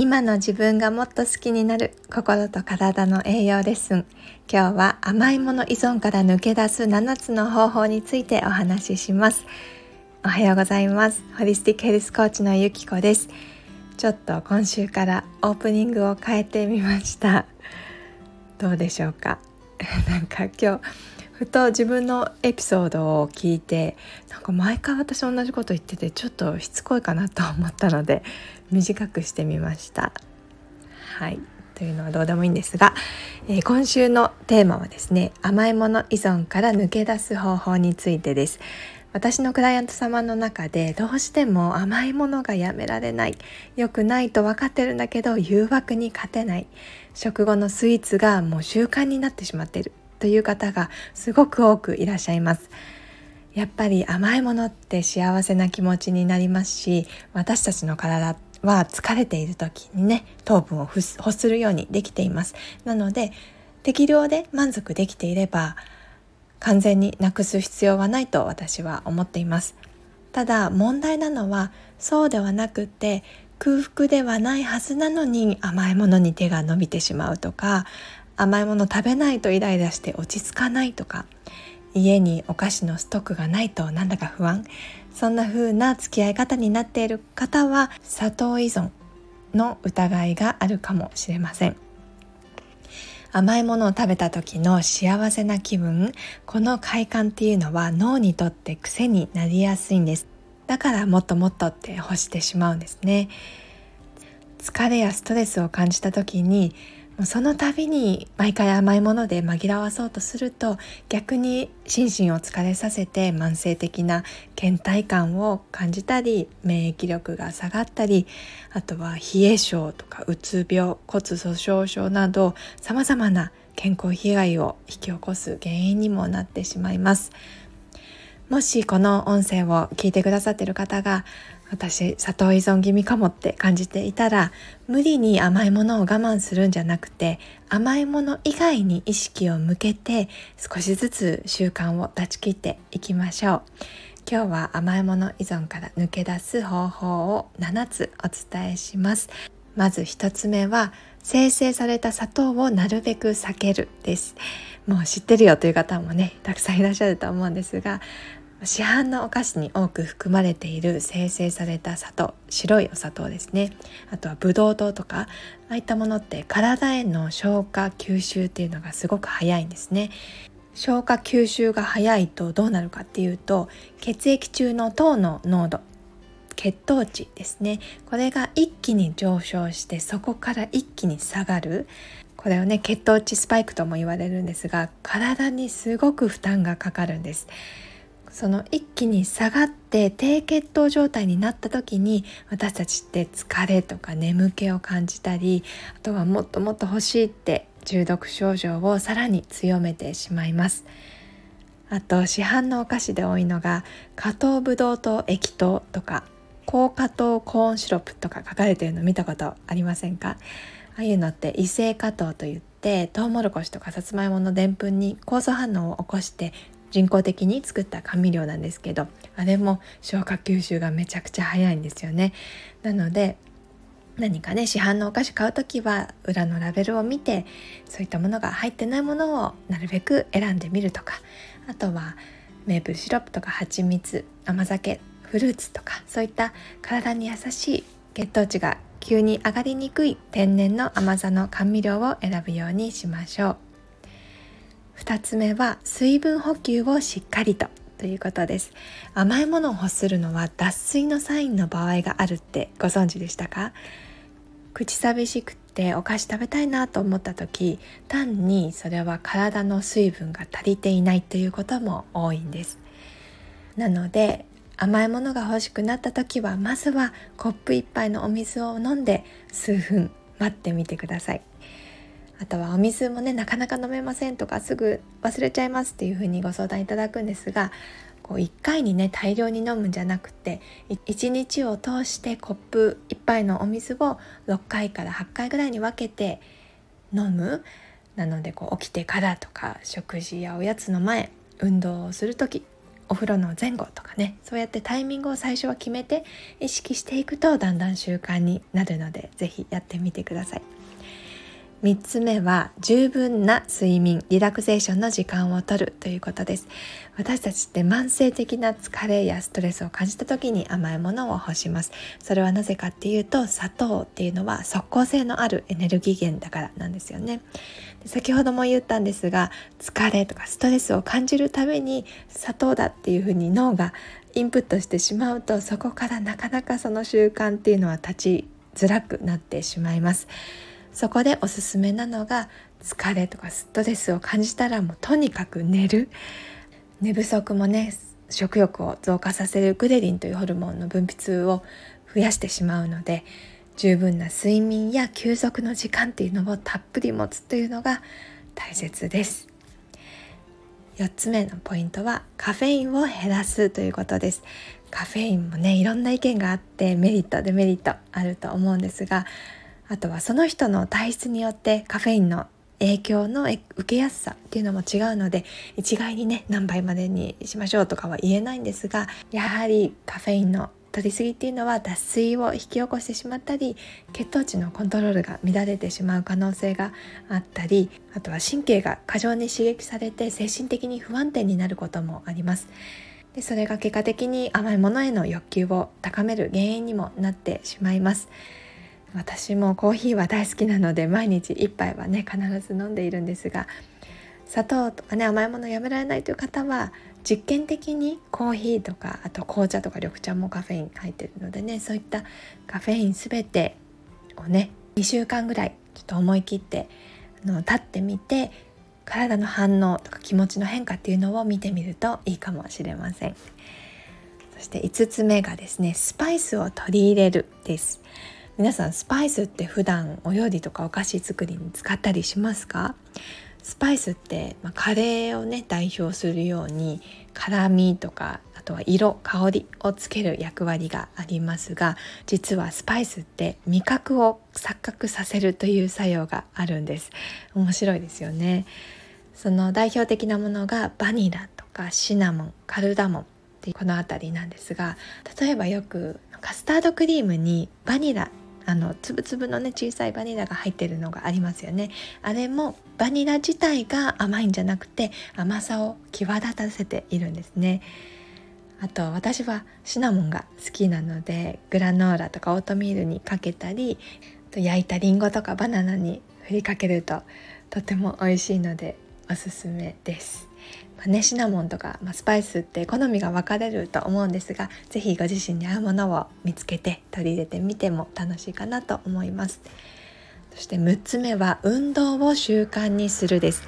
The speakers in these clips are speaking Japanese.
今の自分がもっと好きになる心と体の栄養レッスン今日は甘いもの依存から抜け出す7つの方法についてお話しします。おはようございます。ホリスティックヘルスコーチのゆきこです。ちょっと今週からオープニングを変えてみました。どうでしょうか？なんか今日ふと自分のエピソードを聞いてなんか毎回私同じこと言っててちょっとしつこいかなと思ったので 短くしてみました。はい。というのはどうでもいいんですが、えー、今週のテーマはですね甘いもの依存から抜け出す方法についてです。私のクライアント様の中でどうしても甘いものがやめられない良くないと分かってるんだけど誘惑に勝てない食後のスイーツがもう習慣になってしまってる。という方がすごく多くいらっしゃいます。やっぱり甘いものって幸せな気持ちになりますし私たちの体は疲れている時にね糖分を欲するようにできています。なので適量で満足できていれば完全になくす必要はないと私は思っています。ただ問題なのはそうではなくて空腹ではないはずなのに甘いものに手が伸びてしまうとか甘いもの食べないとイライラして落ち着かないとか家にお菓子のストックがないとなんだか不安。そんな風な付き合い方になっている方は砂糖依存の疑いがあるかもしれません。甘いものを食べた時の幸せな気分この快感っていうのは脳にとって癖になりやすいんです。だからもっともっとって欲してしまうんですね。疲れやストレスを感じた時にその度に毎回甘いもので紛らわそうとすると逆に心身を疲れさせて慢性的な倦怠感を感じたり免疫力が下がったりあとは冷え症とかうつ病骨粗しょう症などさまざまな健康被害を引き起こす原因にもなってしまいます。もしこの音声を聞いてくださっている方が私砂糖依存気味かもって感じていたら無理に甘いものを我慢するんじゃなくて甘いもの以外に意識を向けて少しずつ習慣を断ち切っていきましょう。今日は甘いもの依存から抜け出す方法を7つお伝えします。まず1つ目は生成された砂糖をなるべく避けるです。もう知ってるよという方もねたくさんいらっしゃると思うんですが市販のお菓子に多く含まれている生成された砂糖白いお砂糖ですね。あとはブドウ糖とかああいったものって体への消化吸収っていうのがすごく早いんですね。消化吸収が早いとどうなるかっていうと血液中の糖の濃度血糖値ですね。これが一気に上昇してそこから一気に下がる。これをね血糖値スパイクとも言われるんですが体にすごく負担がかかるんです。その一気に下がって低血糖状態になった時に私たちって疲れとか眠気を感じたりあとはもっともっと欲しいって中毒症状をさらに強めてしまいます。あと市販のお菓子で多いのが加糖ブドウ糖液糖とか高果糖コーンシロップとか書かれてるの見たことありませんか？ああいうのって異性果糖といってトウモロコシとかさつまいものでんぷんに酵素反応を起こして人工的に作った甘味料なんですけどあれも消化吸収がめちゃくちゃ早いんですよね。なので何かね市販のお菓子買う時は裏のラベルを見てそういったものが入ってないものをなるべく選んでみるとかあとはメープルシロップとか蜂蜜甘酒フルーツとかそういった体に優しい血糖値が急に上がりにくい天然の甘さの甘味料を選ぶようにしましょう。2つ目は水分補給をしっかりとということです。甘いものを欲するのは脱水のサインの場合があるってご存知でしたか？口寂しくってお菓子食べたいなと思った時単にそれは体の水分が足りていないということも多いんです。なので甘いものが欲しくなった時はまずはコップ1杯のお水を飲んで数分待ってみてください。あとはお水もねなかなか飲めませんとかすぐ忘れちゃいますっていうふうにご相談いただくんですがこう1回にね大量に飲むんじゃなくて1日を通してコップ1杯のお水を6回から8回ぐらいに分けて飲むなのでこう起きてからとか食事やおやつの前運動をする時お風呂の前後とかねそうやってタイミングを最初は決めて意識していくとだんだん習慣になるので是非やってみてください。3つ目は十分な睡眠リラクゼーションの時間をとるということです。私たちって慢性的な疲れやストレスを感じた時に甘いものを欲します。それはなぜかっていうと砂糖っていうのは即効性のあるエネルギー源だからなんですよね。先ほども言ったんですが疲れとかストレスを感じるために砂糖だっていうふうに脳がインプットしてしまうとそこからなかなかその習慣っていうのは立ちづらくなってしまいます。そこでおすすめなのが疲れとかストレスを感じたらもうとにかく寝る。寝不足もね食欲を増加させるグレリンというホルモンの分泌を増やしてしまうので十分な睡眠や休息の時間っていうのをたっぷり持つというのが大切です。4つ目のポイントはカフェインを減らすということです。カフェインもねいろんな意見があってメリットデメリットあると思うんですがあとはその人の体質によってカフェインの影響の受けやすさっていうのも違うので一概にね何倍までにしましょうとかは言えないんですがやはりカフェインの取りすぎっていうのは脱水を引き起こしてしまったり血糖値のコントロールが乱れてしまう可能性があったりあとは神経が過剰に刺激されて精神的に不安定になることもあります。でそれが結果的に甘いものへの欲求を高める原因にもなってしまいます。私もコーヒーは大好きなので毎日1杯はね必ず飲んでいるんですが砂糖とかね甘いものやめられないという方は実験的にコーヒーとかあと紅茶とか緑茶もカフェイン入ってるのでねそういったカフェイン全てをね2週間ぐらいちょっと思い切ってあの立ってみて体の反応とか気持ちの変化っていうのを見てみるといいかもしれません。そして5つ目がですねスパイスを取り入れるです。皆さんスパイスって普段お料理とかお菓子作りに使ったりしますか？スパイスって、まあ、カレーをね代表するように辛みとかあとは色香りをつける役割がありますが実はスパイスって味覚を錯覚させるという作用があるんです。面白いですよね。その代表的なものがバニラとかシナモンカルダモンってこの辺りなんですが例えばよくカスタードクリームにバニラあのつぶつぶのね小さいバニラが入ってるのがありますよね。あれもバニラ自体が甘いんじゃなくて甘さを際立たせているんですね。あと私はシナモンが好きなのでグラノーラとかオートミールにかけたり焼いたりんごとかバナナに振りかけるととても美味しいのでおすすめです。まあね、シナモンとか、まあ、スパイスって好みが分かれると思うんですが是非ご自身に合うものを見つけて取り入れてみても楽しいかなと思います。そして6つ目は運動を習慣にするです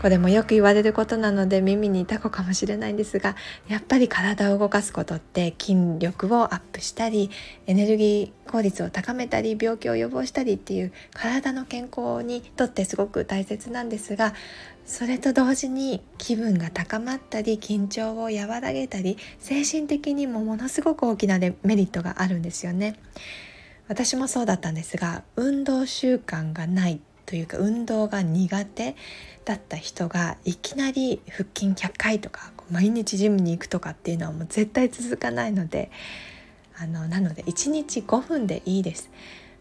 これもよく言われることなので耳に痛くかもしれないんですがやっぱり体を動かすことって筋力をアップしたりエネルギー効率を高めたり病気を予防したりっていう体の健康にとってすごく大切なんですがそれと同時に気分が高まったり緊張を和らげたり精神的にもものすごく大きなメリットがあるんですよね。私もそうだったんですが運動習慣がないというか運動が苦手だった人がいきなり腹筋100回とか毎日ジムに行くとかっていうのはもう絶対続かないのであのなので1日5分でいいです。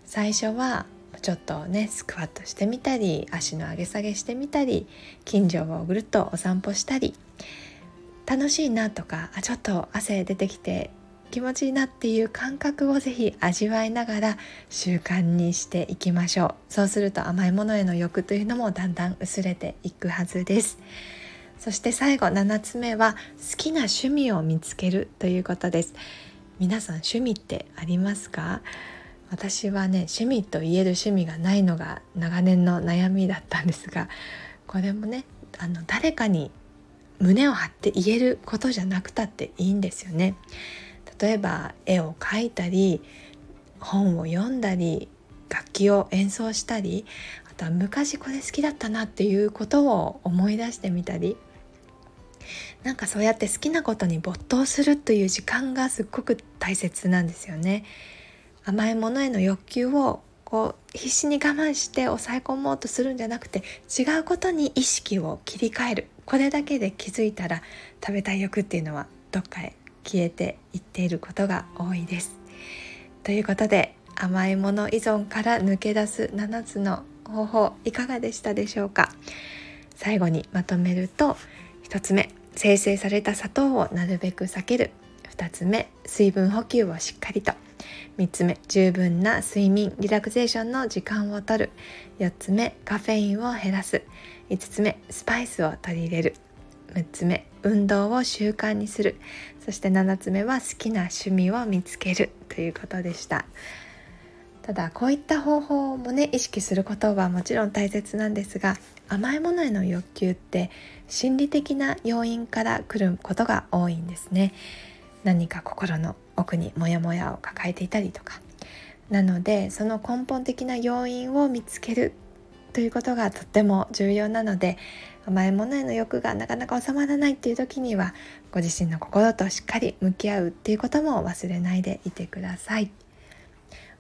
最初はちょっとねスクワットしてみたり足の上げ下げしてみたり近所をぐるっとお散歩したり楽しいなとかあちょっと汗出てきて気持ちいいなっていう感覚をぜひ味わいながら習慣にしていきましょう。そうすると甘いものへの欲というのもだんだん薄れていくはずです。そして最後7つ目は好きな趣味を見つけるということです。皆さん趣味ってありますか？私はね趣味と言える趣味がないのが長年の悩みだったんですがこれもねあの誰かに胸を張って言えることじゃなくたっていいんですよね。例えば絵を描いたり本を読んだり楽器を演奏したりあとは昔これ好きだったなっていうことを思い出してみたりなんかそうやって好きなことに没頭するという時間がすっごく大切なんですよね。甘いものへの欲求をこう必死に我慢して抑え込もうとするんじゃなくて違うことに意識を切り替えるこれだけで気づいたら食べたい欲っていうのはどっかへ消えていっていることが多いです。ということで甘いもの依存から抜け出す7つの方法いかがでしたでしょうか？最後にまとめると1つ目生成された砂糖をなるべく避ける。2つ目水分補給をしっかりと。3つ目十分な睡眠リラクゼーションの時間をとる。4つ目カフェインを減らす。5つ目スパイスを取り入れる。6つ目運動を習慣にする。そして7つ目は好きな趣味を見つける。ということでした。ただこういった方法もね意識することはもちろん大切なんですが甘いものへの欲求って心理的な要因から来ることが多いんですね。何か心の奥にモヤモヤを抱えていたりとか。なのでその根本的な要因を見つけるということがとっても重要なので甘いものへの欲がなかなか収まらないっていう時にはご自身の心としっかり向き合うっていうことも忘れないでいてください。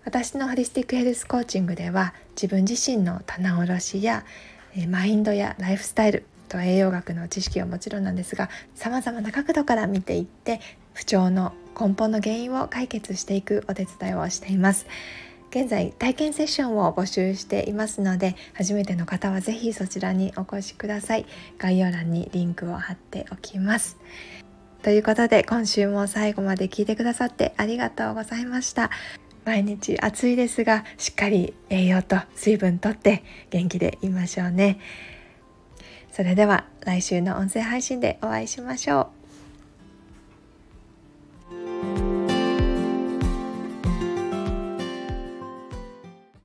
私のホリスティックヘルスコーチングでは自分自身の棚卸しやマインドやライフスタイルと栄養学の知識はもちろんなんですがさまざまな角度から見ていって不調の根本の原因を解決していくお手伝いをしています。現在体験セッションを募集していますので初めての方は是非そちらにお越しください。概要欄にリンクを貼っておきます。ということで今週も最後まで聞いてくださってありがとうございました。毎日暑いですがしっかり栄養と水分とって元気でいましょうね。それでは来週の音声配信でお会いしましょう。